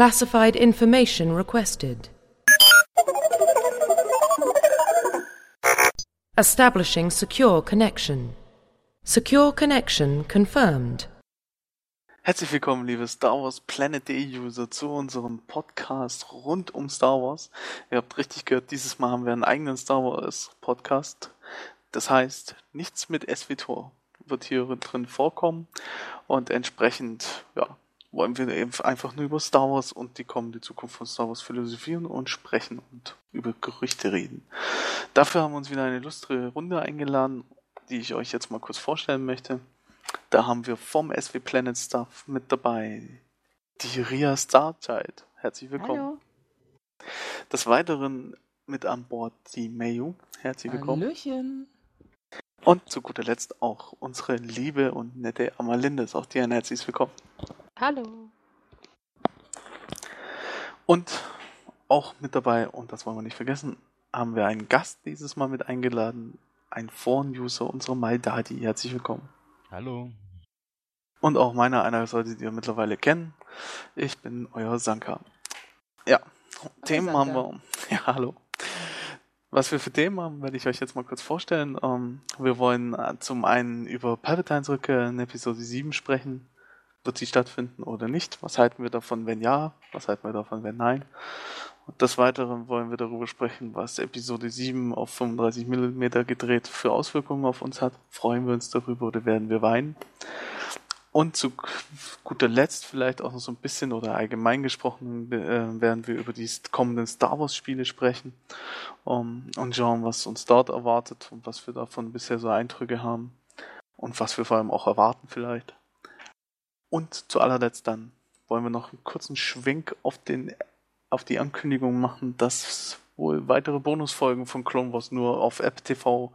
Classified information requested. Establishing secure connection. Secure connection confirmed. Herzlich willkommen, liebe Star Wars Planet Day User, zu unserem Podcast rund um Star Wars. Ihr habt richtig gehört, dieses Mal haben wir einen eigenen Star Wars Podcast. Das heißt, nichts mit SWTOR wird hier drin vorkommen und entsprechend, ja, wollen wir eben einfach nur über Star Wars und die kommende Zukunft von Star Wars philosophieren und sprechen und über Gerüchte reden. Dafür haben wir uns wieder eine lustre Runde eingeladen, die ich euch jetzt mal kurz vorstellen möchte. Da haben wir vom SW Planet Stuff mit dabei die Ria Starchild. Herzlich willkommen. Hallo. Des Weiteren mit an Bord die Mayu. Herzlich willkommen. Hallöchen. Und zu guter Letzt auch unsere liebe und nette Amalindes. Auch dir ein herzliches Willkommen. Hallo. Und auch mit dabei, und das wollen wir nicht vergessen, haben wir einen Gast dieses Mal mit eingeladen. Ein Foren-User, unsere Maldadi. Herzlich willkommen. Hallo. Und auch meiner, einer solltet ihr mittlerweile kennen. Ich bin euer Sanka. Ja, Themen haben Sanka. wir. Ja, hallo. Was wir für Themen haben, werde ich euch jetzt mal kurz vorstellen. Ähm, wir wollen äh, zum einen über Palpatines Rückkehr in Episode 7 sprechen. Wird sie stattfinden oder nicht? Was halten wir davon, wenn ja? Was halten wir davon, wenn nein? Und des Weiteren wollen wir darüber sprechen, was Episode 7 auf 35 mm gedreht für Auswirkungen auf uns hat. Freuen wir uns darüber oder werden wir weinen? Und zu guter Letzt vielleicht auch noch so ein bisschen oder allgemein gesprochen äh, werden wir über die kommenden Star Wars Spiele sprechen um, und schauen, was uns dort erwartet und was wir davon bisher so Eindrücke haben und was wir vor allem auch erwarten vielleicht. Und zu allerletzt dann wollen wir noch einen kurzen Schwenk auf den auf die Ankündigung machen, dass wohl weitere Bonusfolgen von Clone Wars nur auf App TV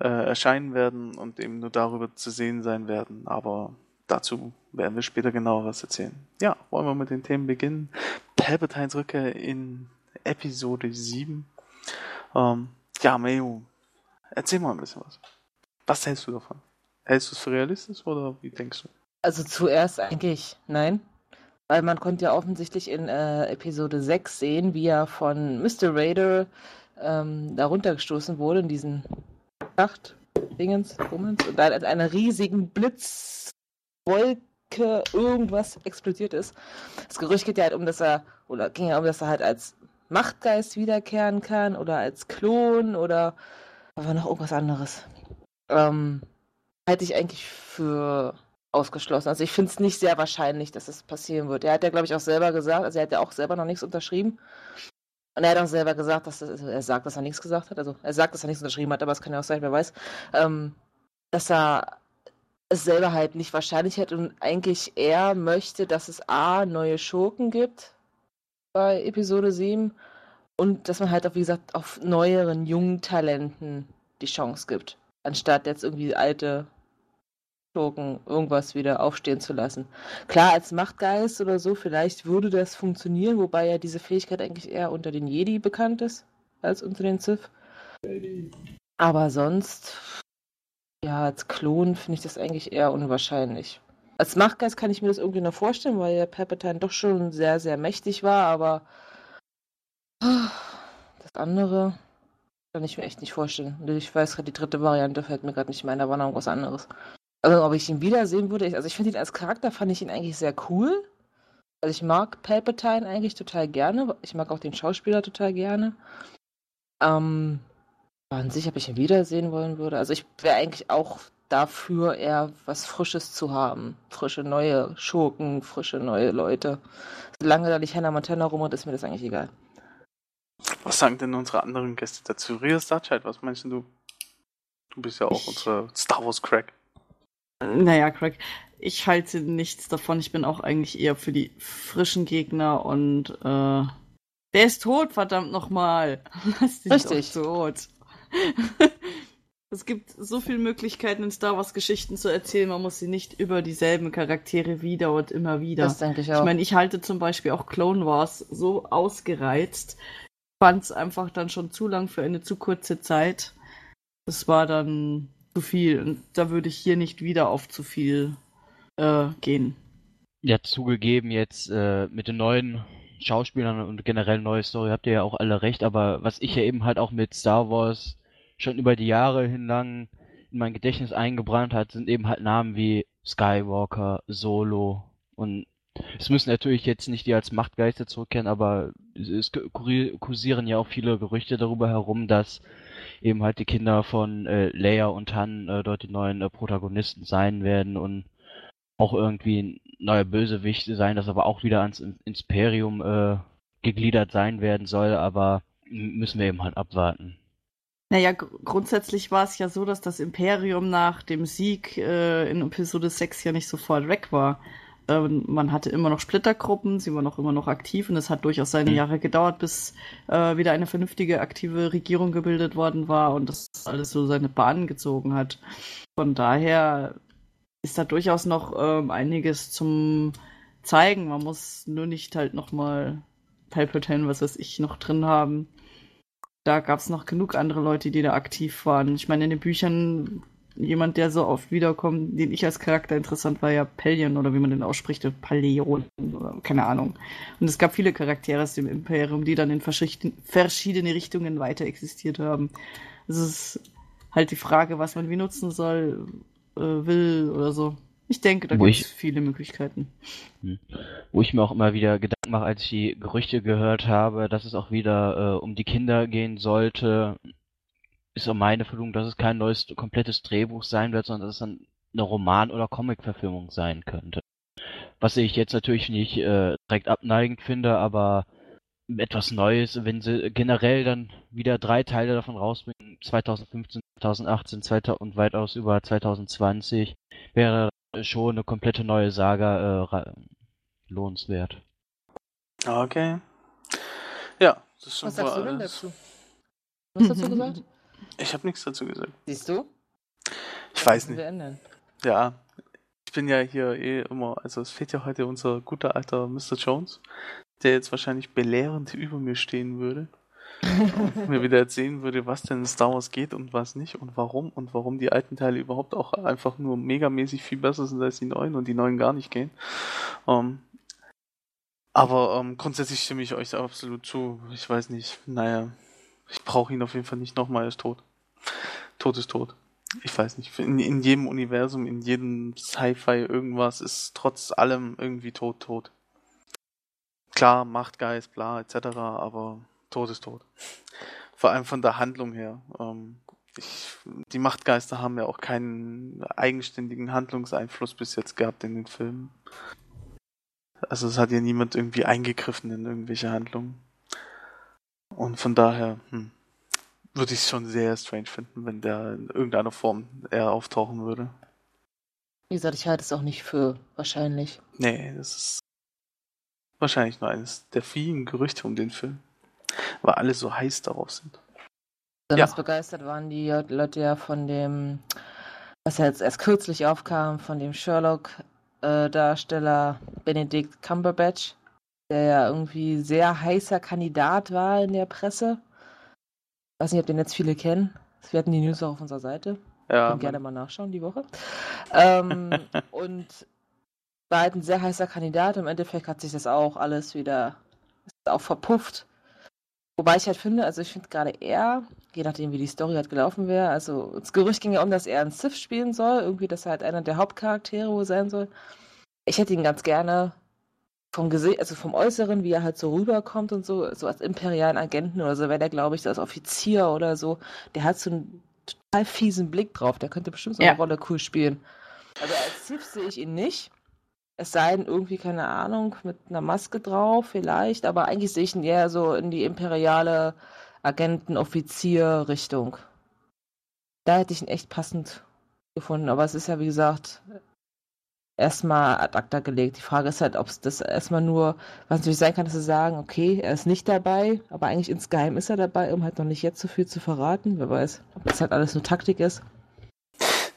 äh, erscheinen werden und eben nur darüber zu sehen sein werden. Aber dazu werden wir später genaueres erzählen. Ja, wollen wir mit den Themen beginnen. Palpatines Rückkehr in Episode 7. Ähm, ja, Mayu, erzähl mal ein bisschen was. Was hältst du davon? Hältst du es für realistisch oder wie denkst du? Also zuerst eigentlich nein. Weil man konnte ja offensichtlich in äh, Episode 6 sehen, wie er von Mr. Raider ähm, da runtergestoßen wurde in diesen Schacht, Dingens, Bummens, und dann in einer riesigen Blitzwolke irgendwas explodiert ist. Das Gerücht geht ja halt um, dass er, oder ging ja um, dass er halt als Machtgeist wiederkehren kann oder als Klon oder aber noch irgendwas anderes. Ähm, halte ich eigentlich für ausgeschlossen. Also ich finde es nicht sehr wahrscheinlich, dass es passieren wird. Er hat ja, glaube ich, auch selber gesagt, also er hat ja auch selber noch nichts unterschrieben. Und er hat auch selber gesagt, dass das, also er sagt, dass er nichts gesagt hat. Also er sagt, dass er nichts unterschrieben hat, aber es kann ja auch sein, wer weiß. Ähm, dass er es selber halt nicht wahrscheinlich hätte und eigentlich eher möchte, dass es A, neue Schurken gibt bei Episode 7 und dass man halt auch, wie gesagt, auf neueren, jungen Talenten die Chance gibt. Anstatt jetzt irgendwie alte Schurken irgendwas wieder aufstehen zu lassen. Klar, als Machtgeist oder so, vielleicht würde das funktionieren, wobei ja diese Fähigkeit eigentlich eher unter den Jedi bekannt ist, als unter den Sith. Aber sonst, ja, als Klon finde ich das eigentlich eher unwahrscheinlich. Als Machtgeist kann ich mir das irgendwie noch vorstellen, weil ja Palpatine doch schon sehr, sehr mächtig war, aber das andere kann ich mir echt nicht vorstellen. Ich weiß gerade, die dritte Variante fällt mir gerade nicht mehr ein, da war noch irgendwas anderes. Also, ob ich ihn wiedersehen würde, ich, also ich finde ihn als Charakter, fand ich ihn eigentlich sehr cool. Also ich mag Palpatine eigentlich total gerne. Ich mag auch den Schauspieler total gerne. Ähm, aber an sich, ob ich ihn wiedersehen wollen würde. Also ich wäre eigentlich auch dafür, eher was Frisches zu haben. Frische neue Schurken, frische neue Leute. Solange da nicht Hannah Montana rumrennt, ist mir das eigentlich egal. Was sagen denn unsere anderen Gäste dazu? Ria Starchild, was meinst du? Du bist ja auch Ich- unsere Star Wars Crack. Naja, Craig, ich halte nichts davon. Ich bin auch eigentlich eher für die frischen Gegner und äh, der ist tot, verdammt nochmal. Lass dich Richtig. doch tot. es gibt so viele Möglichkeiten in Star Wars Geschichten zu erzählen. Man muss sie nicht über dieselben Charaktere wieder und immer wieder. Das denke ich auch. Ich meine, ich halte zum Beispiel auch Clone Wars so ausgereizt. Ich fand es einfach dann schon zu lang für eine zu kurze Zeit. Das war dann zu viel. Und da würde ich hier nicht wieder auf zu viel äh, gehen. Ja, zugegeben, jetzt äh, mit den neuen Schauspielern und generell neue Story habt ihr ja auch alle recht, aber was ich ja eben halt auch mit Star Wars schon über die Jahre hinlang in mein Gedächtnis eingebrannt hat, sind eben halt Namen wie Skywalker, Solo und es müssen natürlich jetzt nicht die als Machtgeister zurückkehren, aber es kursieren ja auch viele Gerüchte darüber herum, dass eben halt die Kinder von äh, Leia und Han äh, dort die neuen äh, Protagonisten sein werden und auch irgendwie ein neuer Bösewicht sein, das aber auch wieder ans Imperium äh, gegliedert sein werden soll, aber müssen wir eben halt abwarten. Naja, gr grundsätzlich war es ja so, dass das Imperium nach dem Sieg äh, in Episode 6 ja nicht sofort weg war. Ähm, man hatte immer noch Splittergruppen, sie waren auch immer noch aktiv und es hat durchaus seine mhm. Jahre gedauert, bis äh, wieder eine vernünftige, aktive Regierung gebildet worden war und das alles so seine Bahnen gezogen hat. Von daher ist da durchaus noch ähm, einiges zum zeigen. Man muss nur nicht halt nochmal Palpatine, was weiß ich, noch drin haben. Da gab es noch genug andere Leute, die da aktiv waren. Ich meine, in den Büchern, jemand, der so oft wiederkommt, den ich als Charakter interessant war, ja Pelion oder wie man den ausspricht, Paleon oder keine Ahnung. Und es gab viele Charaktere aus dem Imperium, die dann in verschiedene Richtungen weiter existiert haben. Es ist halt die Frage, was man wie nutzen soll äh, will oder so. Ich denke, da gibt es viele Möglichkeiten. Hm. Wo ich mir auch immer wieder Gedanken mache, als ich die Gerüchte gehört habe, dass es auch wieder äh, um die Kinder gehen sollte, ist auch meine Vermutung, dass es kein neues, komplettes Drehbuch sein wird, sondern dass es dann eine Roman- oder Comic-Verfilmung sein könnte. Was ich jetzt natürlich nicht äh, direkt abneigend finde, aber etwas Neues, wenn sie generell dann wieder drei Teile davon rausbringen, 2015, 2018 2000 und weitaus über 2020, wäre schon eine komplette neue Saga äh, lohnenswert. Okay. Ja, das ist schon Was sagst du denn dazu? Was hast du gesagt? Ich habe nichts dazu gesagt. Siehst du? Ich weiß nicht. Ja, ich bin ja hier eh immer, also es fehlt ja heute unser guter alter Mr. Jones, der jetzt wahrscheinlich belehrend über mir stehen würde. und mir wieder erzählen würde, was denn in Star Wars geht und was nicht und warum und warum die alten Teile überhaupt auch einfach nur megamäßig viel besser sind als die neuen und die neuen gar nicht gehen. Um, ähm, aber um, ähm, grundsätzlich stimme ich euch absolut zu. Ich weiß nicht, naja, ich brauche ihn auf jeden Fall nicht nochmal, er ist tot. Tot ist tot. Ich weiß nicht, in, in jedem Universum, in jedem Sci-Fi irgendwas ist trotz allem irgendwie tot, tot. Klar, Machtgeist, bla, etc., aber Tod ist tot. Vor allem von der Handlung her. Ähm, ich, die Machtgeister haben ja auch keinen eigenständigen Handlungseinfluss bis jetzt gehabt in den Filmen. Also es hat ja niemand irgendwie eingegriffen in irgendwelche Handlungen. Und von daher hm, würde ich es schon sehr strange finden, wenn der in irgendeiner Form eher auftauchen würde. Wie gesagt, ich halte es auch nicht für wahrscheinlich. Nee, das ist Wahrscheinlich nur eines der vielen Gerüchte um den Film. Weil alle so heiß darauf sind. Besonders ja. begeistert waren die Leute ja von dem, was ja jetzt erst kürzlich aufkam, von dem Sherlock-Darsteller Benedict Cumberbatch, der ja irgendwie sehr heißer Kandidat war in der Presse. Ich weiß nicht, ob den jetzt viele kennen. Wir hatten die News auch auf unserer Seite. Ja. Können gerne mal nachschauen die Woche. ähm, und war halt ein sehr heißer Kandidat. Im Endeffekt hat sich das auch alles wieder auch verpufft. Wobei ich halt finde, also ich finde gerade er, je nachdem wie die Story halt gelaufen wäre, also das Gerücht ging ja um, dass er einen Sith spielen soll, irgendwie, dass er halt einer der Hauptcharaktere sein soll. Ich hätte ihn ganz gerne vom Gesicht, also vom Äußeren, wie er halt so rüberkommt und so, so als imperialen Agenten oder so, wäre der, glaube ich, so als Offizier oder so, der hat so einen total fiesen Blick drauf, der könnte bestimmt so eine ja. Rolle cool spielen. Also als Sith sehe ich ihn nicht. Es sei denn, irgendwie, keine Ahnung, mit einer Maske drauf, vielleicht, aber eigentlich sehe ich ihn eher so in die imperiale Agenten-Offizier-Richtung. Da hätte ich ihn echt passend gefunden, aber es ist ja, wie gesagt, erstmal ad acta gelegt. Die Frage ist halt, ob es das erstmal nur, was natürlich sein kann, dass sie sagen, okay, er ist nicht dabei, aber eigentlich insgeheim ist er dabei, um halt noch nicht jetzt so viel zu verraten. Wer weiß, ob das halt alles nur Taktik ist.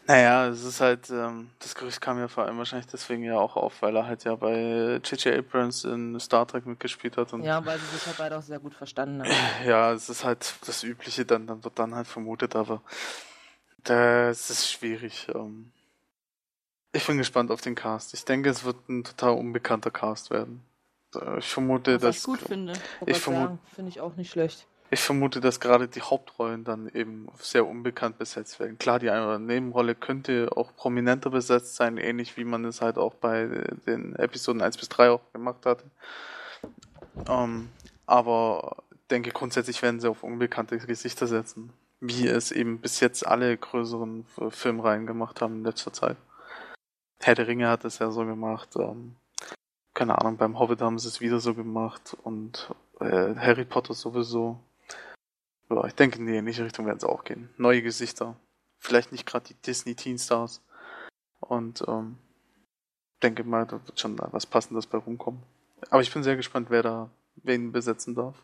Naja, es ist halt, ähm, das Gerücht kam ja vor allem wahrscheinlich deswegen ja auch auf, weil er halt ja bei J.J. Abrams in Star Trek mitgespielt hat. Und ja, weil sie sich halt beide auch sehr gut verstanden haben. Ja, es ist halt das Übliche, dann, dann wird dann halt vermutet, aber das ist schwierig. Ähm. Ich bin gespannt auf den Cast. Ich denke, es wird ein total unbekannter Cast werden. Äh, Ich vermute, Was ich dass gut finde. Ich vermute- Finde ich auch nicht schlecht. ich vermute, dass gerade die Hauptrollen dann eben sehr unbekannt besetzt werden. Klar, die eine oder andere Nebenrolle könnte auch prominenter besetzt sein, ähnlich wie man es halt auch bei den Episoden 1 bis 3 auch gemacht hatte. Ähm, aber ich denke, grundsätzlich werden sie auf unbekannte Gesichter setzen, wie es eben bis jetzt alle größeren Filmreihen gemacht haben in letzter Zeit. Herr der Ringe hat es ja so gemacht. Ähm, keine Ahnung, beim Hobbit haben sie es wieder so gemacht und äh, Harry Potter sowieso. Ja, ich denke, in die ähnliche Richtung werden sie auch gehen. Neue Gesichter. Vielleicht nicht gerade die Disney Teen Stars. Und ähm, denke mal, da wird schon was Passendes bei rumkommen. Aber ich bin sehr gespannt, wer da wen besetzen darf.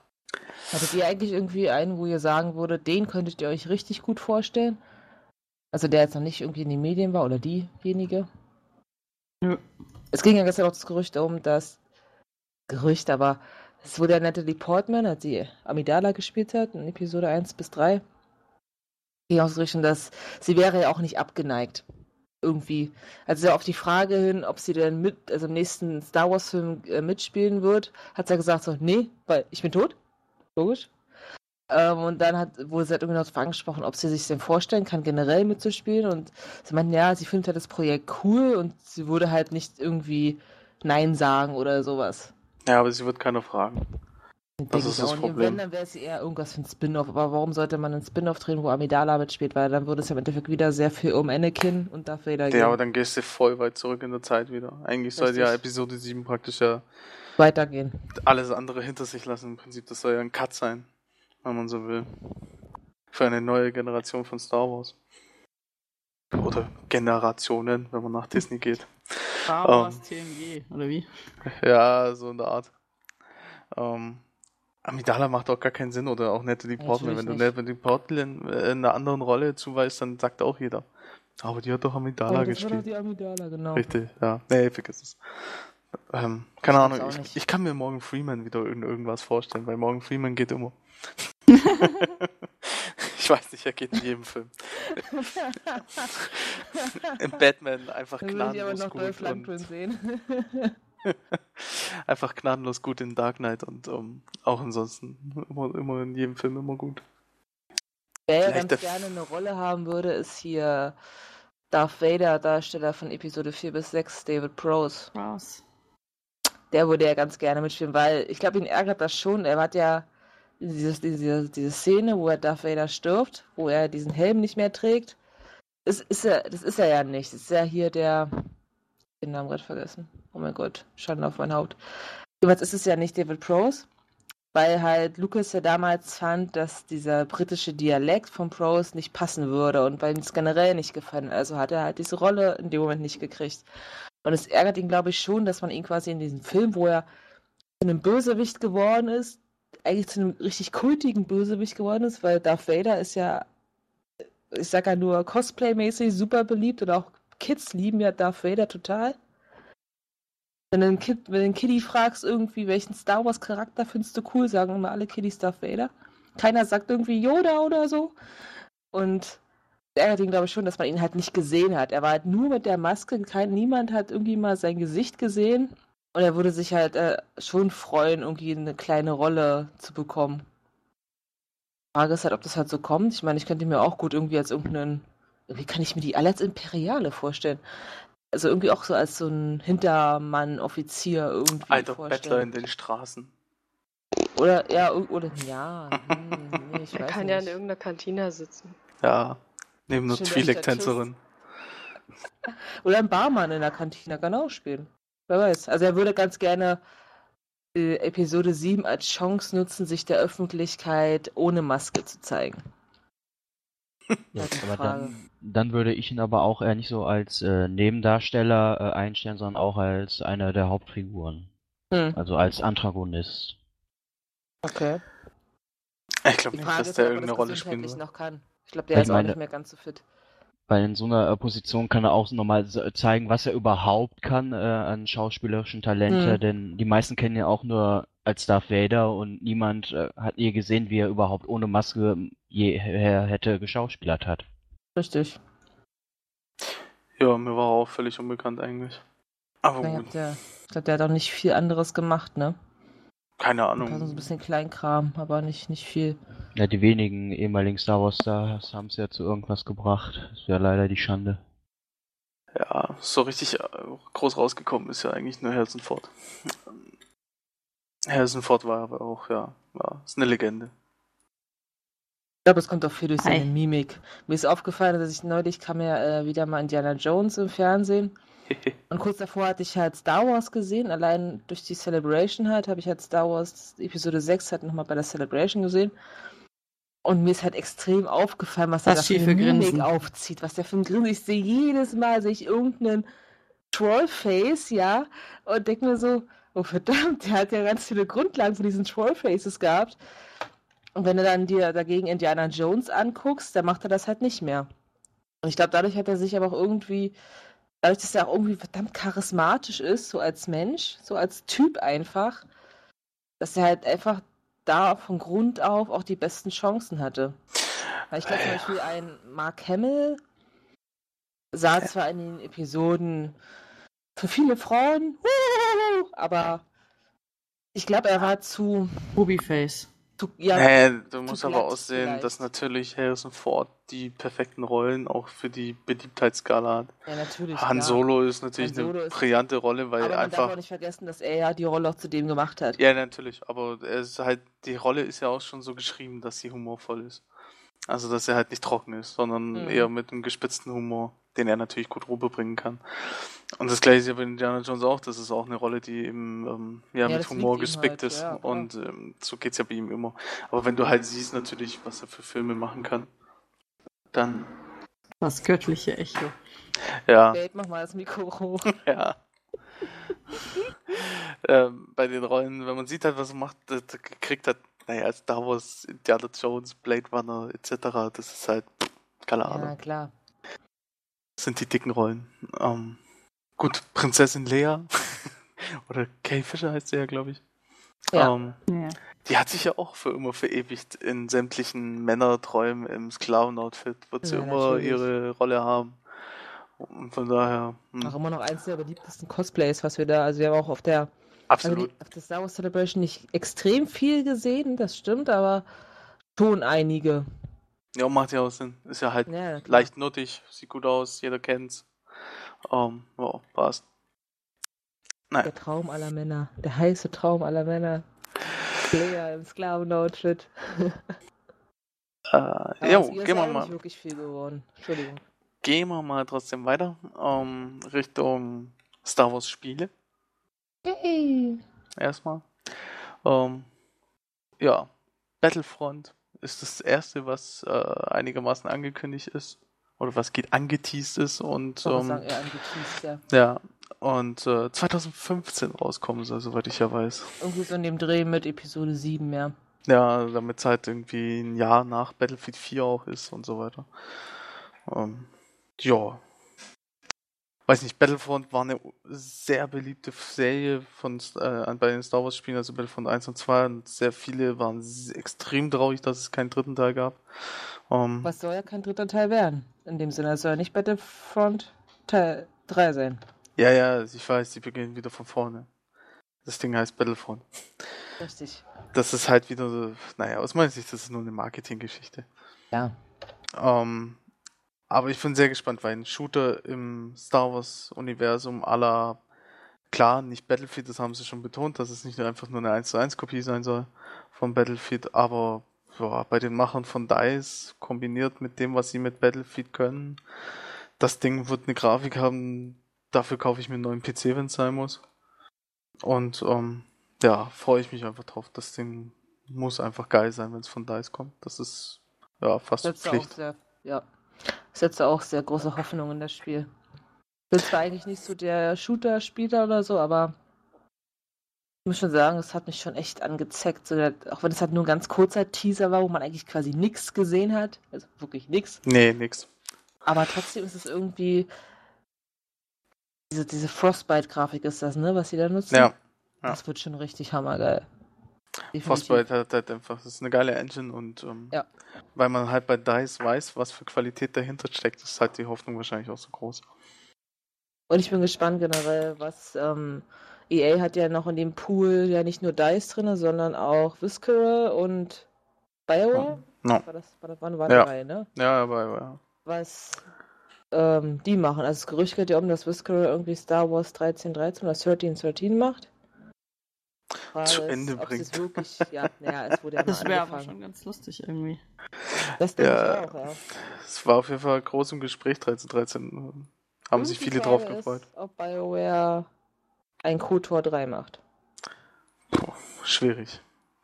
Hattet ihr eigentlich irgendwie einen, wo ihr sagen würde, den könntet ihr euch richtig gut vorstellen? Also der jetzt noch nicht irgendwie in den Medien war oder diejenige? Nö. Es ging ja gestern auch das Gerücht um, dass Gerücht, aber es wurde ja Natalie Portman, als sie Amidala gespielt hat, in Episode 1 bis 3, ging aus Richtung, dass sie wäre ja auch nicht abgeneigt. Irgendwie. Also auf die Frage hin, ob sie denn mit, also im nächsten Star Wars Film äh, mitspielen wird, hat sie ja gesagt so, nee, weil ich bin tot. Logisch. Ähm, und dann hat, wurde sie halt irgendwie noch darauf angesprochen, ob sie sich denn vorstellen kann, generell mitzuspielen. Und sie meinten, ja, sie findet halt das Projekt cool und sie würde halt nicht irgendwie Nein sagen oder sowas. Ja, aber sie wird keiner fragen. Denke Das ist das. Problem. Wenn, dann wäre es eher irgendwas für ein Spin-off. Aber warum sollte man einen Spin-off drehen, wo Amidala mitspielt? Weil dann würde es ja im Endeffekt wieder sehr viel um Anakin und Darth Vader gehen. Ja, aber dann gehst du voll weit zurück in der Zeit wieder. Eigentlich sollte ja Richtig. Episode 7 praktisch ja Weitergehen. alles andere hinter sich lassen. Im Prinzip, das soll ja ein Cut sein, wenn man so will. Für eine neue Generation von Star Wars. Oder Generationen, wenn man nach Disney geht. Star Ähm. Wars TNG, oder wie? Ja, so in der Art. Ähm, Amidala macht auch gar keinen Sinn oder auch Natalie Portman. Wenn du. Natalie Portman in einer anderen Rolle zuweist, dann sagt auch jeder. Aber die hat doch Amidala Oh, das war gespielt. doch die Amidala, genau. Richtig, ja. Nee, vergiss es. Ähm, keine Ich Ahnung, ich, ich kann mir Morgan Freeman wieder irgendwas vorstellen, weil Morgan Freeman geht immer. ich weiß nicht, er geht in jedem Film. Im Batman einfach gnadenlos noch gut und sehen. einfach gnadenlos gut in Dark Knight und ähm, auch ansonsten immer, immer in jedem Film immer gut. Wer ja Vielleicht ganz gerne eine Rolle haben würde, ist hier Darth Vader, Darsteller von Episode 4 bis 6, David Prose. Raus. Der würde ja ganz gerne mitspielen, weil ich glaube, ihn ärgert das schon. Er hat ja diese, diese, diese Szene, wo er Darth Vader stirbt, wo er diesen Helm nicht mehr trägt. Das ist er, das ist er ja nicht. Das ist ja hier der. Den Namen gerade vergessen. Oh mein Gott, Schaden auf mein Haupt. Jedenfalls ist es ja nicht David Prose, weil halt Lucas ja damals fand, dass dieser britische Dialekt von Prose nicht passen würde und weil ihm es generell nicht gefallen. Also hat er halt diese Rolle in dem Moment nicht gekriegt. Und es ärgert ihn, glaube ich, schon, dass man ihn quasi in diesem Film, wo er zu einem Bösewicht geworden ist, eigentlich zu einem richtig kultigen Bösewicht geworden ist, weil Darth Vader ist ja, ich sag ja nur Cosplay-mäßig super beliebt und auch Kids lieben ja Darth Vader total. Wenn du einen, wenn Kiddie fragst, irgendwie, welchen Star Wars-Charakter findest du cool, sagen immer alle Kiddies Darth Vader. Keiner sagt irgendwie Yoda oder so. Und es ärgert ihn, glaube ich, schon, dass man ihn halt nicht gesehen hat. Er war halt nur mit der Maske, kein, niemand hat irgendwie mal sein Gesicht gesehen. Und er würde sich halt äh, schon freuen, irgendwie eine kleine Rolle zu bekommen. Die Frage ist halt, ob das halt so kommt. Ich meine, ich könnte mir auch gut irgendwie als irgendeinen, irgendwie kann ich mir die alle als Imperiale vorstellen. Also irgendwie auch so als so ein Hintermann-Offizier irgendwie Alter Bettler in vorstellen. den Straßen. Oder, ja, oder, ja, hm, nee, ich Er weiß kann ja in nicht. irgendeiner Kantina sitzen. Ja. Neben einer Twi'lek-Tänzerin. Oder ein Barmann in der Kantine kann auch spielen. Wer weiß. Also er würde ganz gerne äh, Episode 7 als Chance nutzen, sich der Öffentlichkeit ohne Maske zu zeigen. Ja, aber dann, dann würde ich ihn aber auch eher nicht so als äh, Nebendarsteller äh, einstellen, sondern auch als einer der Hauptfiguren. Hm, Also als Antagonist. okay. Ich glaube nicht, dass der er irgendeine Rolle spielen wird. kann. Ich glaube, der Weil ist auch meine- nicht mehr ganz so fit. Weil in so einer äh, Position kann er auch nochmal zeigen, was er überhaupt kann äh, an schauspielerischen Talente, Hm. denn die meisten kennen ihn ja auch nur als Darth Vader und niemand äh, hat je gesehen, wie er überhaupt ohne Maske jeher hätte geschauspielert hat. Richtig. Ja, mir war er auch völlig unbekannt eigentlich. Aber Ich gut, glaub, der, ich glaube, der hat auch nicht viel anderes gemacht, ne? Keine Ein paar so ein Ahnung. bisschen Kleinkram, aber nicht, nicht viel. Ja, die wenigen ehemaligen Star Wars Stars haben es ja zu irgendwas gebracht. Das wäre leider die Schande. Ja, so richtig äh, groß rausgekommen ist ja eigentlich nur Harrison Ford. Harrison Ford war aber auch, ja, ja ist eine Legende. Ich glaube, es kommt auch viel durch seine Hi. Mimik. Mir ist aufgefallen, dass ich neulich kam ja äh, wieder mal Indiana Jones im Fernsehen. Und kurz davor hatte ich halt Star Wars gesehen. Allein durch die Celebration halt habe ich halt Star Wars Episode 6 halt nochmal bei der Celebration gesehen. Und mir ist halt extrem aufgefallen, was er Das da für Mimik aufzieht. Was der für ein Grinsen. Ich sehe jedes Mal sehe ich irgendeinen Trollface, ja, und denke mir so, oh verdammt, der hat ja ganz viele Grundlagen für diesen Trollfaces gehabt. Und wenn du dann dir dagegen Indiana Jones anguckst, dann macht er das halt nicht mehr. Und ich glaube, dadurch hat er sich aber auch irgendwie, dadurch, dass er auch irgendwie verdammt charismatisch ist, so als Mensch, so als Typ einfach, dass er halt einfach da von Grund auf auch die besten Chancen hatte. Weil ich glaube zum Beispiel ein Mark Hamill sah zwar in den Episoden für viele Frauen, aber ich glaube, er war zu, Rubyface. Zu ja, Nee, du musst aber aussehen, vielleicht. dass natürlich Harrison Ford die perfekten Rollen auch für die Beliebtheitsskala hat. ja natürlich. Han. Solo ist natürlich Solo eine ist- brillante Rolle, weil Aber man darf einfach. auch nicht vergessen, dass er ja die Rolle auch zu dem gemacht hat. Ja, natürlich, aber er ist halt, die Rolle ist ja auch schon so geschrieben, dass sie humorvoll ist. Also, dass er halt nicht trocken ist, sondern Mhm. eher mit einem gespitzten Humor, den er natürlich gut rüberbringen kann. Und das gleiche ist ja bei Indiana Jones auch, das ist auch eine Rolle, die eben ähm, ja, Ja, mit Humor ihm gespickt halt, ist. ja, und ähm, so geht's ja bei ihm immer. Aber wenn du halt siehst natürlich, was er für Filme machen kann, dann, Das göttliche Echo. ja, Babe, mach mal das Mikro hoch. ja. ähm, bei den Rollen, wenn man sieht halt, was er macht, das, das kriegt halt, naja, Star Wars, Indiana Jones, Blade Runner etc., das ist halt, keine ja, Ahnung, klar. Das sind die dicken Rollen. Ähm, gut, Prinzessin Lea, oder Kay Fisher heißt sie ja, glaube ich. Ja. Ähm, Ja. die hat sich ja auch für immer verewigt in sämtlichen Männerträumen im Sklavenoutfit, wird sie Ja, immer natürlich. ihre Rolle haben. Und von daher, hm, Auch immer noch eins der beliebtesten Cosplays, was wir da, also wir haben auch auf der, also absolut. die, auf der Star Wars Celebration nicht extrem viel gesehen, das stimmt, aber schon einige. Ja, macht ja auch Sinn. Ist ja halt Ja, leicht nuttig, sieht gut aus, jeder kennt's. Ähm, ja, passt. Naja, Der Traum aller Männer, der heiße Traum aller Männer. Leia im Sklavenoutfit. äh, jo, gehen wir mal, wirklich viel geworden. Entschuldigung. gehen wir mal trotzdem weiter, ähm, Richtung Star Wars Spiele. Yay. erstmal. Ähm, ja, Battlefront ist das erste, was äh, einigermaßen angekündigt ist. Oder was geht angeteased ist und ähm, sagen, eher angeteased, ja. ja, und äh, 2015 rauskommen soll, soweit ich ja weiß. Irgendwie so in dem Dreh mit Episode 7, ja. Ja, damit es halt irgendwie ein Jahr nach Battlefield 4 auch ist und so weiter. Ähm, ja. Weiß nicht, Battlefront war eine sehr beliebte Serie von äh, bei den Star Wars Spielen, also Battlefront 1 und 2 und sehr viele waren extrem traurig, dass es keinen dritten Teil gab. Ähm, Was soll ja kein dritter Teil werden. In dem Sinne, es soll ja nicht Battlefront Teil 3 sein. ja, ja, ich weiß, die beginnen wieder von vorne. Das Ding heißt Battlefront. Richtig. Das ist halt wieder so, naja, aus meiner Sicht, das ist nur eine Marketinggeschichte. Ja. Ähm, aber ich bin sehr gespannt, weil ein Shooter im Star Wars-Universum aller, klar, nicht Battlefield, das haben sie schon betont, dass es nicht nur einfach nur eine 1 zu 1 Kopie sein soll von Battlefield, aber ja, bei den Machern von DICE kombiniert mit dem, was sie mit Battlefield können, das Ding wird eine Grafik haben, dafür kaufe ich mir einen neuen PC, wenn es sein muss. Und ähm, ja, freue ich mich einfach drauf. Das Ding muss einfach geil sein, wenn es von DICE kommt. Das ist ja fast auch Pflicht. sehr, ja. Setze auch sehr große Hoffnung in das Spiel. Bin zwar eigentlich nicht so der Shooter-Spieler oder so, aber ich muss schon sagen, es hat mich schon echt angezeckt. So, auch wenn es halt nur ein ganz kurzer Teaser war, wo man eigentlich quasi nichts gesehen hat. Also wirklich nichts. Nee, nix. Aber trotzdem ist es irgendwie. Diese, diese Frostbite-Grafik ist das, ne? Was sie da nutzen? Ja, ja. Das wird schon richtig hammergeil. Frostbite hat halt einfach, das ist eine geile Engine und ähm, Ja. weil man halt bei DICE weiß, was für Qualität dahinter steckt, ist halt die Hoffnung wahrscheinlich auch so groß. Und ich bin gespannt generell, was ähm, EA hat ja noch in dem Pool ja nicht nur DICE drin, sondern auch Viscera und BioWare. No. War das, war das waren, waren Ja. drei, ne? Ja, aber Was ähm, die machen. Also das Gerücht geht ja um, dass Viscera irgendwie Star Wars 1313 oder 1313 macht. Zu Ende bringt. es wirklich, ja, naja, es wurde ja Das mal wäre aber schon ganz lustig irgendwie. Das denke Ja. ich auch, ja. es war auf jeden Fall groß im Gespräch 13 13. Haben sich viele drauf gefreut. Ist, ob BioWare ein KOTOR 3 macht. Puh, schwierig.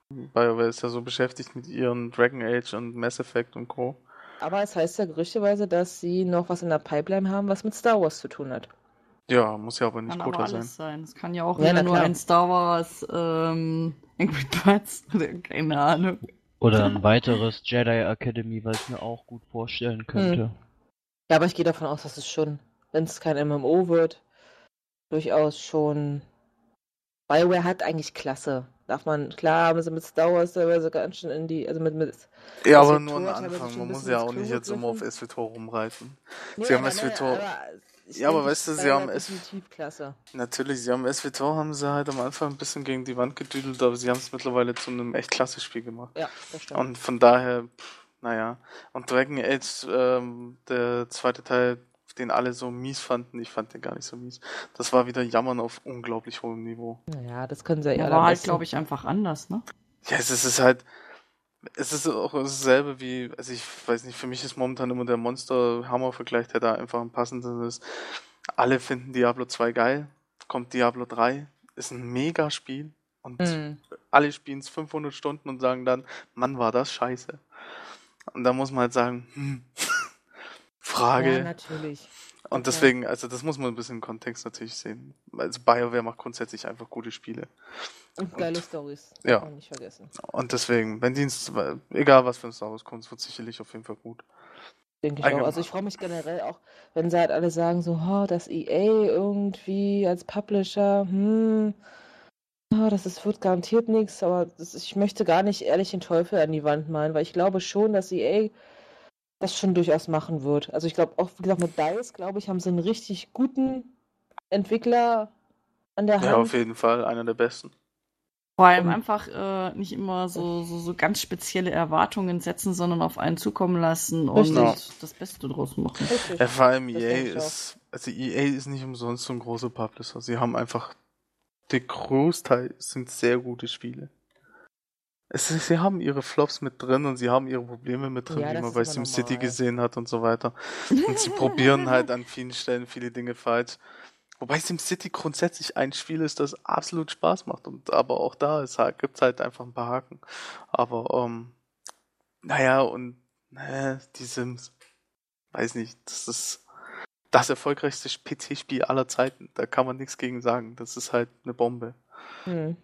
BioWare ist ja so beschäftigt mit ihren Dragon Age und Mass Effect und Co. Aber es heißt ja gerüchteweise, dass sie noch was in der Pipeline haben, was mit Star Wars zu tun hat. Ja, muss ja aber nicht Kann aber Kotor sein. alles sein. Es kann ja auch Ja, wieder nur klar. ein Star Wars ähm, Angry Birds oder keine Ahnung. Oder ein weiteres Jedi Academy, was ich mir auch gut vorstellen könnte. Ja, aber ich gehe davon aus, dass es schon, wenn es kein MMO wird, durchaus schon. BioWare hat eigentlich Klasse. Darf man, klar haben sie mit Star Wars teilweise ganz schön in die, also mit, mit Ja, aber nur teilweise Anfang. Man ein muss ja auch nicht jetzt immer auf. SWTOR rumreiten. Nee, Sie haben aber SWTOR aber ich Ja, aber weißt du, sie haben hat S- definitiv Klasse. Natürlich, sie haben SWTOR haben sie halt am Anfang ein bisschen gegen die Wand gedüdelt, aber sie haben es mittlerweile zu einem echt klasse Spiel gemacht. Ja, das stimmt. Und von daher, pff, naja. Und Dragon Age, ähm, der zweite Teil, den alle so mies fanden, ich fand den gar nicht so mies. Das war wieder Jammern auf unglaublich hohem Niveau. naja, das können sie ja Ja, war halt, glaube ich, einfach anders, ne? Ja, es es ist halt, es ist auch dasselbe wie, also ich weiß nicht, für mich ist momentan immer der Monster-Hammer-Vergleich, der da einfach am passendsten ist. Alle finden Diablo 2 geil, kommt Diablo 3, ist ein Mega-Spiel und Hm. alle spielen es 500 Stunden und sagen dann, Mann, war das scheiße. Und da muss man halt sagen, hm, Frage. Ja, natürlich. Und deswegen, also das muss man ein bisschen im Kontext natürlich sehen. Also BioWare macht grundsätzlich einfach gute Spiele. Und geile Stories. Ja. Nicht vergessen. Und deswegen, wenn Dienst, egal was für ein Star Wars kommt, es wird sicherlich auf jeden Fall gut. Denke ich auch. Also ich freue mich generell auch, wenn sie halt alle sagen, so, oh, das EA irgendwie als Publisher, hm, oh, das ist, wird garantiert nichts, aber das, ich möchte gar nicht ehrlich den Teufel an die Wand malen, weil ich glaube schon, dass EA das schon durchaus machen wird. Also ich glaube auch, wie gesagt, mit DICE, glaube ich, haben sie einen richtig guten Entwickler an der Hand. Ja, auf jeden Fall, einer der besten. Vor allem Und- einfach äh, nicht immer so, so, so ganz spezielle Erwartungen setzen, sondern auf einen zukommen lassen und Richtig. das Beste draus machen. Richtig. Ja, vor allem Das EA ist, also EA ist nicht umsonst so ein großer Publisher. Sie haben einfach, der Großteil sind sehr gute Spiele. Es sie haben ihre Flops mit drin und sie haben ihre Probleme mit drin, Ja, wie man bei SimCity gesehen hat und so weiter. Und sie probieren halt an vielen Stellen viele Dinge falsch. Wobei SimCity grundsätzlich ein Spiel ist, das absolut Spaß macht. Und aber auch da ist, halt- gibt's halt einfach ein paar Haken. Aber ähm, naja, und ne, die Sims, weiß nicht, das ist das erfolgreichste PC-Spiel aller Zeiten. Da kann man nichts gegen sagen. Das ist halt eine Bombe. Hm.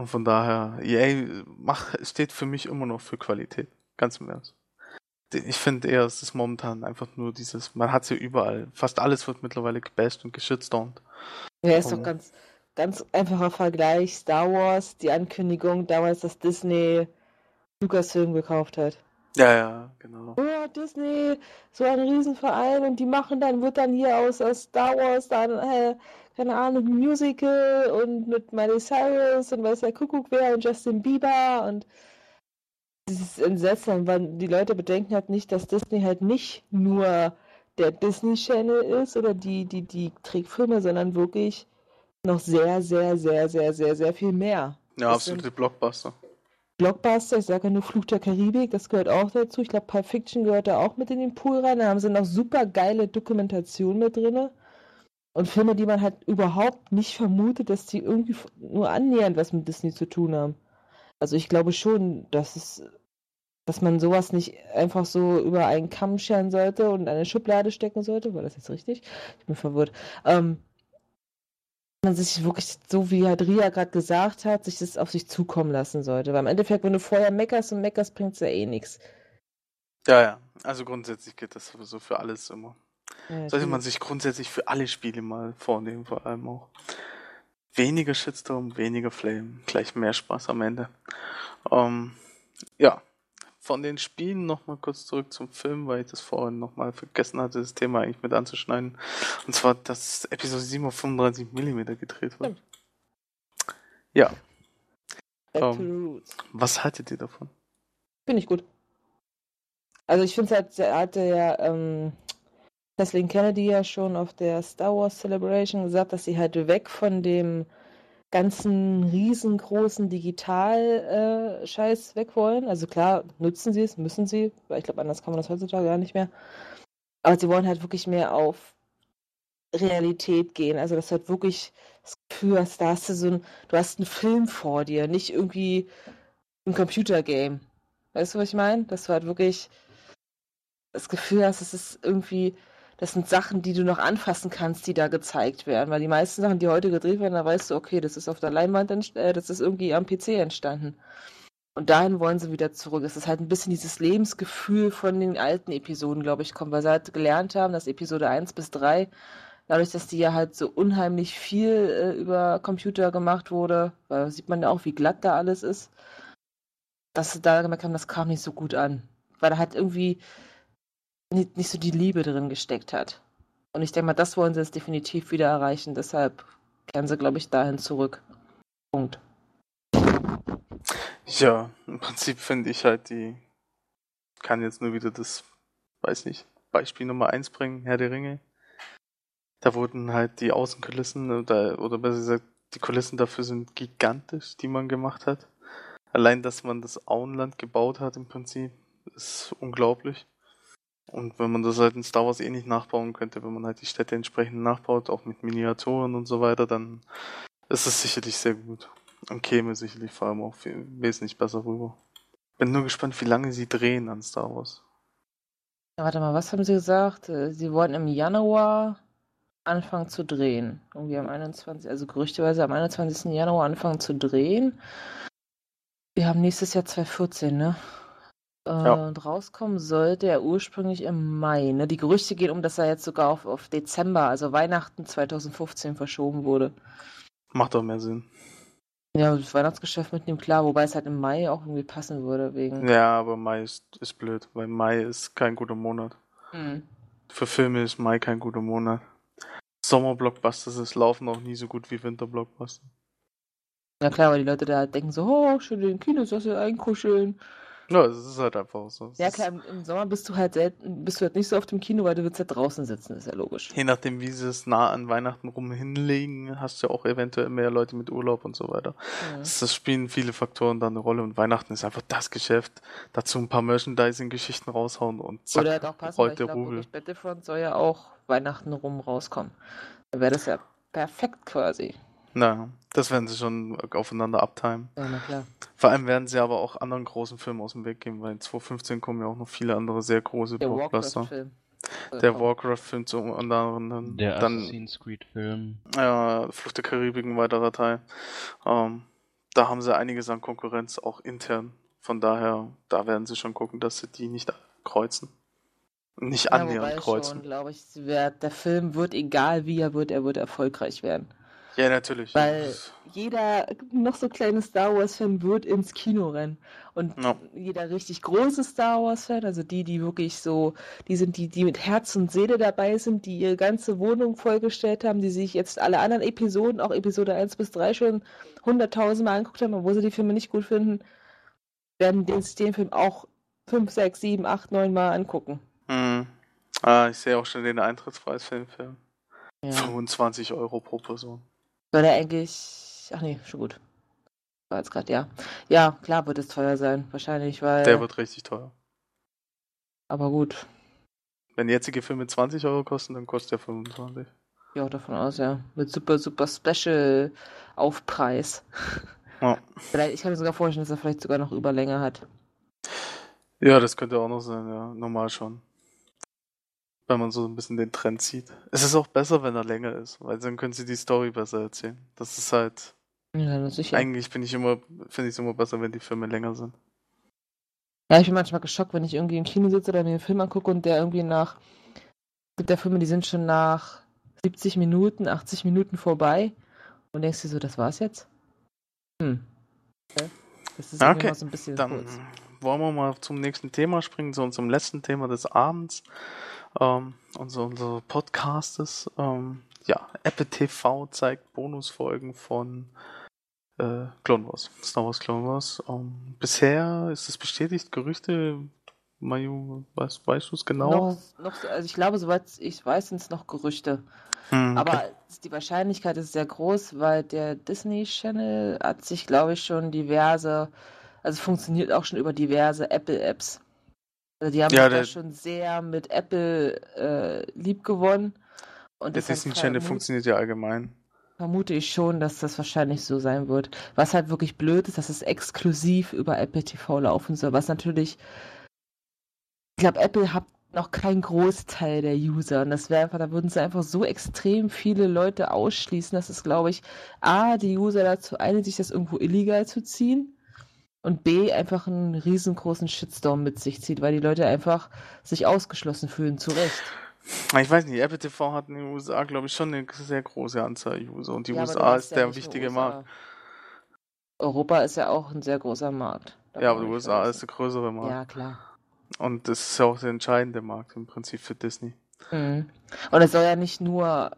Und von daher, EA macht, steht für mich immer noch für Qualität. Ganz im Ernst. Ich finde eher, es ist momentan einfach nur dieses, man hat es ja überall. Fast alles wird mittlerweile gebasht und geschitstormt. Ja, ist doch Oh. ganz, ganz einfacher Vergleich. Star Wars, die Ankündigung damals, dass Disney Lucasfilm gekauft hat. Ja, ja, genau. Oh, Disney, so ein Riesenverein und die machen dann, wird dann hier aus, aus Star Wars dann, äh, keine Ahnung, ein Musical und mit Miley Cyrus und weiß der Kuckuck wer und Justin Bieber und dieses Entsetzen, weil die Leute bedenken halt nicht, dass Disney halt nicht nur der Disney Channel ist oder die, die, die Trickfilme, sondern wirklich noch sehr, sehr, sehr, sehr, sehr, sehr viel mehr. Ja, Das absolute Blockbuster. Blockbuster, ich sage ja nur Fluch der Karibik, das gehört auch dazu. Ich glaube, Pulp Fiction gehört da auch mit in den Pool rein. Da haben sie noch super geile Dokumentationen mit drin. Und Filme, die man halt überhaupt nicht vermutet, dass die irgendwie nur annähernd was mit Disney zu tun haben. Also ich glaube schon, dass es, dass man sowas nicht einfach so über einen Kamm scheren sollte und in eine Schublade stecken sollte. War das jetzt richtig? Ich bin verwirrt. Ähm, man sich wirklich, so wie halt Ria gerade gesagt hat, sich das auf sich zukommen lassen sollte. Weil im Endeffekt, wenn du vorher meckerst und meckerst, bringt es ja eh nichts. Ja, ja. Also grundsätzlich geht das sowieso für alles immer. Ja, Sollte man sich grundsätzlich für alle Spiele mal vornehmen, vor allem auch. Weniger Shitstorm, weniger Flame, gleich mehr Spaß am Ende. Ähm, ja, von den Spielen nochmal kurz zurück zum Film, weil ich das vorhin nochmal vergessen hatte, das Thema eigentlich mit anzuschneiden. Und zwar, dass Episode 7 auf 35 mm gedreht wird. Ja, Ähm. was haltet ihr davon? Finde ich gut. Also ich finde es halt, er hatte ja ähm, Kathleen Kennedy ja schon auf der Star Wars Celebration gesagt, dass sie halt weg von dem ganzen riesengroßen Digital-Scheiß weg wollen. Also klar, nutzen sie es, müssen sie, weil ich glaube, anders kann man das heutzutage gar nicht mehr. Aber sie wollen halt wirklich mehr auf Realität gehen. Also dass du halt wirklich das Gefühl hast, da hast du so ein, du hast einen Film vor dir, nicht irgendwie ein Computergame. Weißt du, was ich meine? Dass du halt wirklich das Gefühl hast, es ist irgendwie, das sind Sachen, die du noch anfassen kannst, die da gezeigt werden. Weil die meisten Sachen, die heute gedreht werden, da weißt du, okay, das ist auf der Leinwand, äh, das ist irgendwie am PC entstanden. Und dahin wollen sie wieder zurück. Es ist halt ein bisschen dieses Lebensgefühl von den alten Episoden, glaube ich, kommt, weil sie halt gelernt haben, dass Episode 1 bis 3, dadurch, dass die ja halt so unheimlich viel äh, über Computer gemacht wurde, weil da sieht man ja auch, wie glatt da alles ist, dass sie da gemerkt haben, das kam nicht so gut an. Weil da halt irgendwie nicht, nicht so die Liebe drin gesteckt hat. Und ich denke mal, das wollen sie jetzt definitiv wieder erreichen. Deshalb kehren sie, glaube ich, dahin zurück. Punkt. Ja, im Prinzip finde ich halt die, kann jetzt nur wieder das, weiß nicht, Beispiel Nummer eins bringen, Herr der Ringe. Da wurden halt die Außenkulissen oder, oder besser gesagt, die Kulissen dafür sind gigantisch, die man gemacht hat. Allein, dass man das Auenland gebaut hat im Prinzip, ist unglaublich. Und wenn man das halt in Star Wars eh nicht nachbauen könnte, wenn man halt die Städte entsprechend nachbaut, auch mit Miniaturen und so weiter, dann ist es sicherlich sehr gut. Und käme sicherlich vor allem auch viel, wesentlich besser rüber. Bin nur gespannt, wie lange sie drehen an Star Wars. Ja, warte mal, was haben sie gesagt? Äh, Sie wollen im Januar anfangen zu drehen. Irgendwie am 21., also gerüchteweise am 21. Januar anfangen zu drehen. Wir haben nächstes Jahr 2014, ne? Äh, Ja. Und rauskommen sollte er ursprünglich im Mai. Ne? Die Gerüchte gehen um, dass er jetzt sogar auf, auf Dezember, also Weihnachten 2015 verschoben wurde. Macht doch mehr Sinn. Ja, das Weihnachtsgeschäft mitnehmen, klar, wobei es halt im Mai auch irgendwie passen würde, wegen. Ja, aber Mai ist, ist blöd, weil Mai ist kein guter Monat. Hm. Für Filme ist Mai kein guter Monat. Sommerblockbusters ist laufen auch nie so gut wie Winterblockbuster. Ja klar, weil die Leute da halt denken so, oh, schön in den Kinosessel einkuscheln. Ja, es ist halt einfach so. Ja klar, im, im Sommer bist du halt selten, bist du halt nicht so oft im Kino, weil du willst halt draußen sitzen, ist ja logisch. Je nachdem, wie sie es nah an Weihnachten rum hinlegen, hast du ja auch eventuell mehr Leute mit Urlaub und so weiter. Mhm. Das, spielen viele Faktoren da eine Rolle und Weihnachten ist einfach das Geschäft. Dazu ein paar Merchandising-Geschichten raushauen und zack, Oder halt auch passen, weil rollt ich Rubel. Battlefront soll ja auch Weihnachten rum rauskommen. Dann wäre das ja perfekt quasi. Na, das werden sie schon aufeinander abtimen. Ja, na klar. Vor allem werden sie aber auch anderen großen Filmen aus dem Weg gehen, weil in 2015 kommen ja auch noch viele andere sehr große Der Blockbuster. Warcraft-Film. Der. Warcraft-Film zum anderen, Der dann Assassin's Creed-Film. ja, Flucht der Karibik ein weiterer Teil. Ähm, da haben sie einiges an Konkurrenz, auch intern. Von daher, da werden sie schon gucken, dass sie die nicht kreuzen. Nicht Ja, annähernd kreuzen. schon, glaube ich, der Film wird, egal wie er wird, er wird erfolgreich werden. Ja, natürlich. Weil jeder noch so kleine Star Wars-Fan wird ins Kino rennen. Und Ja. jeder richtig große Star Wars-Fan, also die, die wirklich so, die sind, die, die mit Herz und Seele dabei sind, die ihre ganze Wohnung vollgestellt haben, die sich jetzt alle anderen Episoden, auch Episode 1 bis 3 schon hunderttausendmal angeguckt haben, obwohl sie die Filme nicht gut finden, werden den, den Film auch 5, 6, 7, 8, 9 Mal angucken. Hm. Ah, ich sehe auch schon den Eintrittspreis für den Film. Ja. 25 Euro pro Person. Soll der eigentlich. Ach nee, schon gut. War jetzt gerade, ja. Ja, klar wird es teuer sein, wahrscheinlich, weil. Der wird richtig teuer. aber gut. Wenn jetzige Filme 20 Euro kosten, dann kostet der 25. Ja, davon aus, ja. Mit super, super Special Aufpreis. Ja. Vielleicht, ich kann mir sogar vorstellen, dass er vielleicht sogar noch Überlänge hat. Ja, das könnte auch noch sein, ja. Normal schon. Wenn man so ein bisschen den Trend sieht. Es ist auch besser, wenn er länger ist, weil dann können sie die Story besser erzählen. Das ist halt. Ja, na sicher. Eigentlich bin ich immer, finde ich es immer besser, wenn die Filme länger sind. Ja, ich bin manchmal geschockt, wenn ich irgendwie im Kino sitze oder mir einen Film angucke und der irgendwie nach. Es gibt ja Filme, die sind schon nach 70 Minuten, 80 Minuten vorbei. Und denkst dir so, das war's jetzt? Hm. Okay. Das ist Okay, mal so ein bisschen Dann kurz. Wollen wir mal zum nächsten Thema springen, zu unserem letzten Thema des Abends, ähm, unser, unser Podcastes. Ähm, ja, Apple TV zeigt Bonusfolgen von äh, Clone Wars, Star Wars Clone Wars. Ähm, bisher ist es bestätigt, Gerüchte, Mayu, weißt, weißt du es genau? Noch, noch, also ich glaube, soweit ich weiß, sind es noch Gerüchte. Hm, okay. Aber die Wahrscheinlichkeit ist sehr groß, weil der Disney Channel hat sich, glaube ich, schon diverse, also funktioniert auch schon über diverse Apple-Apps. Also die haben Ja, sich da schon sehr mit Apple äh, lieb gewonnen. Und Disney Channel vermut- funktioniert ja allgemein. vermute ich schon, dass das wahrscheinlich so sein wird. Was halt wirklich blöd ist, dass es exklusiv über Apple TV laufen soll, was natürlich, ich glaube, Apple hat noch keinen Großteil der User und das wäre einfach, da würden sie einfach so extrem viele Leute ausschließen, dass es, glaube ich, A, die User dazu einigt, sich das irgendwo illegal zu ziehen und B, einfach einen riesengroßen Shitstorm mit sich zieht, weil die Leute einfach sich ausgeschlossen fühlen, zu Recht. Ich weiß nicht, Apple TV hat in den USA, glaube ich, schon eine sehr große Anzahl User und die Ja, USA ist ja der wichtige. Markt. Europa ist ja auch ein sehr großer Markt. Ja, aber die USA ist der größere Markt. Ja, klar. Und das ist ja auch der entscheidende Markt im Prinzip für Disney. Mhm. Und es soll ja nicht nur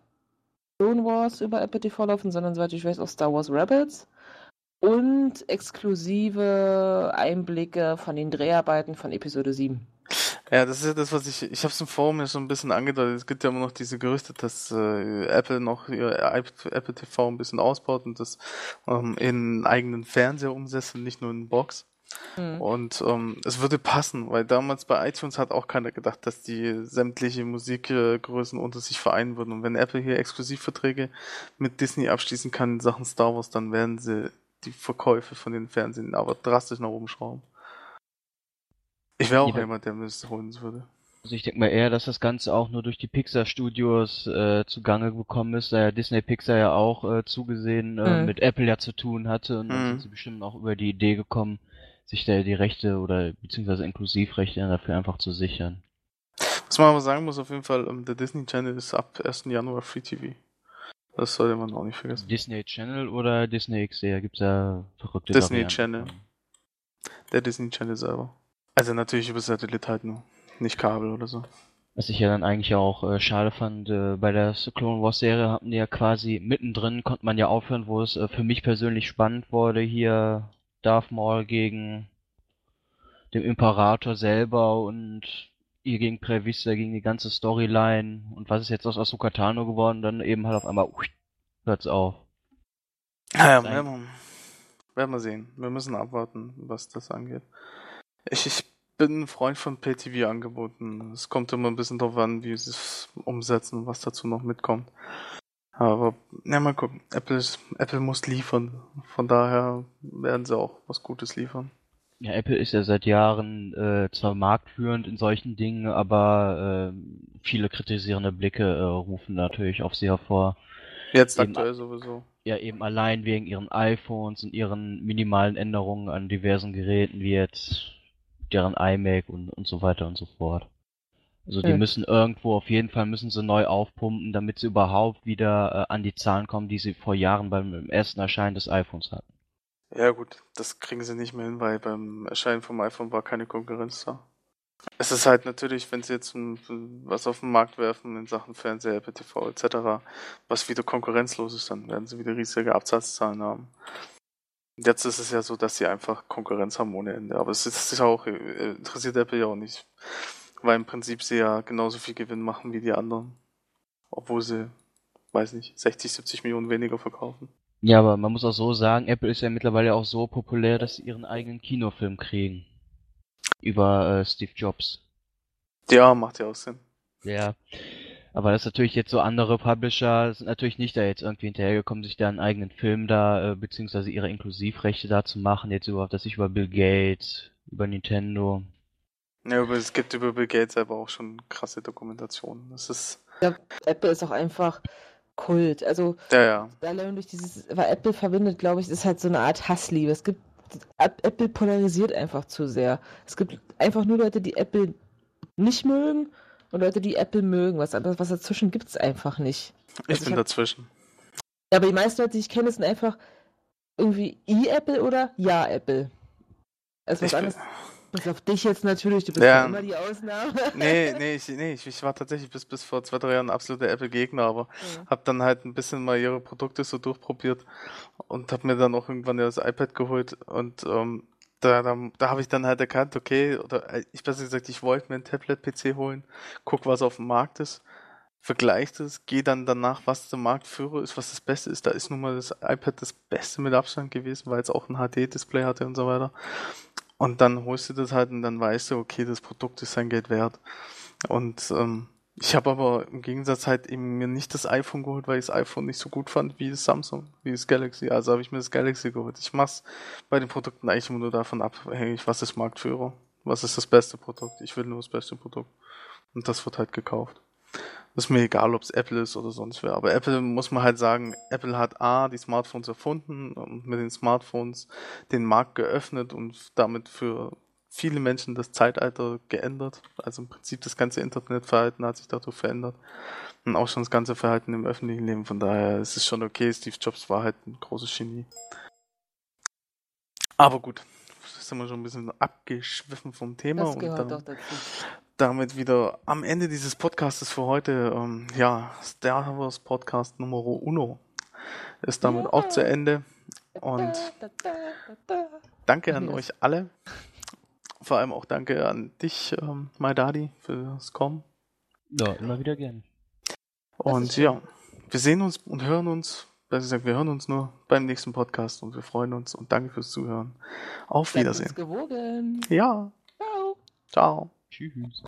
Clone Wars über Apple TV laufen, sondern soweit ich weiß auch Star Wars Rebels und exklusive Einblicke von den Dreharbeiten von Episode 7. Ja, das ist ja das, was ich, ich habe es im Forum ja schon ein bisschen angedeutet. Es gibt ja immer noch diese Gerüchte, dass äh, Apple noch ihr Apple TV ein bisschen ausbaut und das ähm, in eigenen Fernseher umsetzt und nicht nur in Box. Mhm. Und ähm, es würde passen, weil damals bei iTunes hat auch keiner gedacht, dass die sämtliche Musikgrößen unter sich vereinen würden. Und wenn Apple hier Exklusivverträge mit Disney abschließen kann in Sachen Star Wars, dann werden sie die Verkäufe von den Fernsehen aber drastisch nach oben schrauben. Ich wäre auch Ja. jemand, der mir das holen würde. Also ich denke mal eher, dass das Ganze auch nur durch die Pixar Studios äh, zugange gekommen ist, da ja Disney Pixar ja auch äh, zugesehen äh, Mhm. mit Apple ja zu tun hatte und dann Mhm. sind sie bestimmt auch über die Idee gekommen, sich da die Rechte oder beziehungsweise Inklusivrechte dafür einfach zu sichern. Was man aber sagen muss, auf jeden Fall, ähm, der Disney Channel ist ab 1. Januar Free TV. Das sollte man auch nicht vergessen. Disney Channel oder Disney XD, da gibt's ja verrückte Disney Varianten Channel. Der Disney Channel selber. Also natürlich über Satellit halt nur. Nicht Kabel oder so. Was ich ja dann eigentlich auch äh, schade fand, äh, bei der Clone Wars Serie hatten die ja quasi mittendrin, konnte man ja aufhören, wo es äh, für mich persönlich spannend wurde, hier Darth Maul gegen den Imperator selber und ihr gegen Prevista, gegen die ganze Storyline und was ist jetzt aus Ahsoka Tano geworden, dann eben halt auf einmal ui, hört's auf. Naja, Sein- werden wir, werden wir sehen. Wir müssen abwarten, was das angeht. Ich, ich bin ein Freund von Pay-TV-Angeboten. Es kommt immer ein bisschen drauf an, wie sie es umsetzen und was dazu noch mitkommt. Aber, na mal gucken. Apple, Apple muss liefern. Von daher werden sie auch was Gutes liefern. Ja, Apple ist ja seit Jahren äh, zwar marktführend in solchen Dingen, aber äh, viele kritisierende Blicke äh, rufen natürlich auf sie hervor. Jetzt Eben- aktuell sowieso. Ja, eben allein wegen ihren iPhones und ihren minimalen Änderungen an diversen Geräten, wie jetzt deren iMac und, und so weiter und so fort. Also die Hm. müssen irgendwo, auf jeden Fall müssen sie neu aufpumpen, damit sie überhaupt wieder äh, an die Zahlen kommen, die sie vor Jahren beim ersten Erscheinen des iPhones hatten. Ja gut, das kriegen sie nicht mehr hin, weil beim Erscheinen vom iPhone war keine Konkurrenz da. Es ist halt natürlich, wenn sie jetzt was auf den Markt werfen in Sachen Fernseher, Apple TV etc., was wieder konkurrenzlos ist, dann werden sie wieder riesige Absatzzahlen haben. Jetzt ist es ja so, dass sie einfach Konkurrenz haben ohne Ende. Aber es ist, es ist auch, äh, interessiert Apple ja auch nicht. Weil im Prinzip sie ja genauso viel Gewinn machen wie die anderen. Obwohl sie, weiß nicht, 60, 70 Millionen weniger verkaufen. Ja, aber man muss auch so sagen, Apple ist ja mittlerweile auch so populär, dass sie ihren eigenen Kinofilm kriegen. Über äh, Steve Jobs. Ja, macht ja auch Sinn. Ja. Aber das ist natürlich jetzt so andere Publisher sind natürlich nicht da jetzt irgendwie hinterhergekommen, sich da einen eigenen Film da, äh, beziehungsweise ihre Inklusivrechte da zu machen, jetzt überhaupt, dass ich über Bill Gates, über Nintendo. Ja, aber es gibt über Bill Gates selber auch schon krasse Dokumentationen. Das ist, Apple ist auch einfach Kult. Also ja, ja. allein durch dieses, weil Apple verbindet, glaube ich, ist halt so eine Art Hassliebe. Es gibt Apple polarisiert einfach zu sehr. Es gibt einfach nur Leute, die Apple nicht mögen und Leute, die Apple mögen. Was anderes, was dazwischen gibt es einfach nicht. Ich Also ich bin hab- dazwischen. Ja, aber die meisten Leute, die ich kenne, sind einfach irgendwie i-Apple oder ja-Apple. Also was Ich bin, anderes. Bis auf dich jetzt natürlich, du bist Ja. ja immer die Ausnahme. Nee, nee, ich, nee ich, ich war tatsächlich bis, bis vor zwei, drei Jahren ein absoluter Apple-Gegner, aber Ja. hab dann halt ein bisschen mal ihre Produkte so durchprobiert und hab mir dann auch irgendwann ja das iPad geholt und ähm, da, da, da habe ich dann halt erkannt, okay, oder äh, ich besser gesagt, ich wollte mir ein Tablet-PC holen, guck, was auf dem Markt ist, vergleicht es, gehe dann danach, was der Marktführer ist, was das Beste ist. Da ist nun mal das iPad das Beste mit Abstand gewesen, weil es auch ein HD-Display hatte und so weiter. Und dann holst du das halt und dann weißt du, okay, das Produkt ist sein Geld wert. Und ähm, ich habe aber im Gegensatz halt eben mir nicht das iPhone geholt, weil ich das iPhone nicht so gut fand wie das Samsung, wie das Galaxy. Also habe ich mir das Galaxy geholt. Ich mach's bei den Produkten eigentlich immer nur davon abhängig, was ist Marktführer, was ist das beste Produkt. Ich will nur das beste Produkt. Und das wird halt gekauft. Ist mir egal, ob es Apple ist oder sonst wer. Aber Apple muss man halt sagen, Apple hat A, die Smartphones erfunden und mit den Smartphones den Markt geöffnet und damit für viele Menschen das Zeitalter geändert. Also im Prinzip das ganze Internetverhalten hat sich dadurch verändert. Und auch schon das ganze Verhalten im öffentlichen Leben. Von daher ist es schon okay. Steve Jobs war halt ein großes Genie. Aber gut, sind wir schon ein bisschen abgeschwiffen vom Thema. Das und gehört dann doch dazu. Damit wieder am Ende dieses Podcastes für heute. Ähm, ja, Star Wars Podcast Nummer Uno ist damit auch zu Ende. Und Da, da, da, da. danke an euch alle. Vor allem auch danke an dich, ähm, Maidadi, fürs Kommen. Ja, immer wieder gern. Und ja, wir sehen uns und hören uns. Besser gesagt, wir hören uns nur beim nächsten Podcast und wir freuen uns und danke fürs Zuhören. Auf Wiedersehen. uns gewogen. Ja, Ciao. ciao. Tschüss.